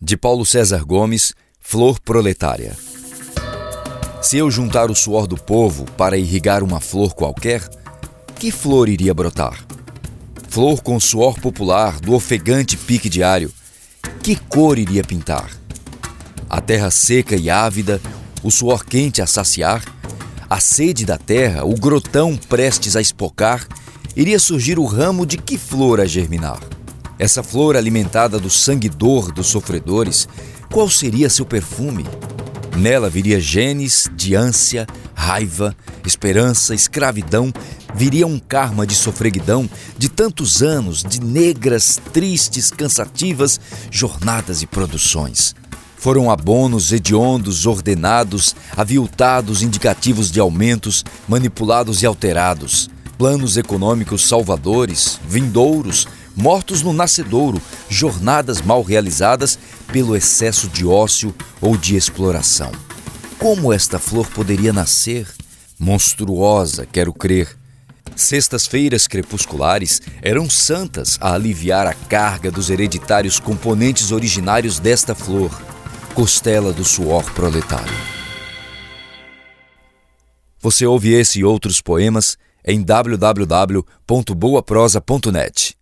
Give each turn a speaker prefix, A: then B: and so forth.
A: De Paulo César Gomes, Flor Proletária. Se eu juntar o suor do povo para irrigar uma flor qualquer, que flor iria brotar? Flor com suor popular do ofegante pique diário, que cor iria pintar? A terra seca e ávida, o suor quente a saciar, a sede da terra, o grotão prestes a espocar, iria surgir o ramo de que flor a germinar? Essa flor alimentada do sangue dor dos sofredores, qual seria seu perfume? Nela viria genes de ânsia, raiva, esperança, escravidão, viria um karma de sofreguidão de tantos anos de negras, tristes, cansativas jornadas e produções. Foram abonos hediondos, ordenados, aviltados, indicativos de aumentos, manipulados e alterados, planos econômicos salvadores, vindouros, mortos no nascedouro, jornadas mal realizadas pelo excesso de ócio ou de exploração. Como esta flor poderia nascer? Monstruosa, quero crer. Sextas-feiras crepusculares eram santas a aliviar a carga dos hereditários componentes originários desta flor, costela do suor proletário. Você ouve esse e outros poemas em www.boaprosa.net.